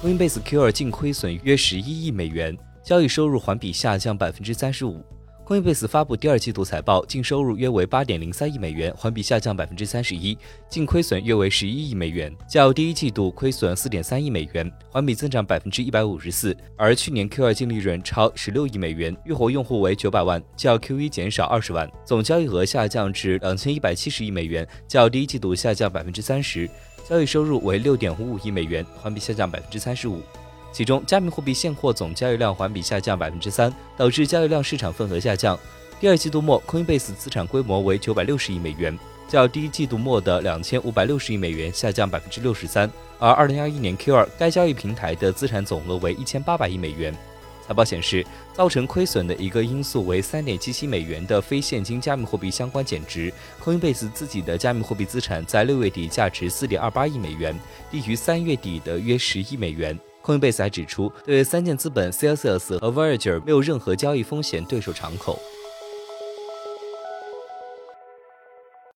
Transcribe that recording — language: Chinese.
Coinbase Q2 净亏损约十一亿美元，交易收入环比下降百分之三十五。Coinbase 发布第二季度财报，净收入约为八点零三亿美元，环比下降百分之三十一，净亏损约为十一亿美元，较第一季度亏损四点三亿美元，环比增长百分之一百五十四。而去年 Q2 净利润超十六亿美元，月活用户为九百万，较 Q1 减少二十万，总交易额下降至两千一百七十亿美元，较第一季度下降百分之三十，交易收入为六点五五亿美元，环比下降百分之三十五。其中，加密货币现货总交易量环比下降百分之三，导致交易量市场份额下降。第二季度末，Coinbase 资产规模为九百六十亿美元，较第一季度末的两千五百六十亿美元下降百分之六十三。而二零二一年 Q 二，该交易平台的资产总额为一千八百亿美元。财报显示，造成亏损的一个因素为三点七七美元的非现金加密货币相关减值。Coinbase 自己的加密货币资产在六月底价值四点二八亿美元，低于三月底的约十亿美元。Coinbase 还指出，对三箭资本、Celsius 和 Voyager 没有任何交易风险对手敞口。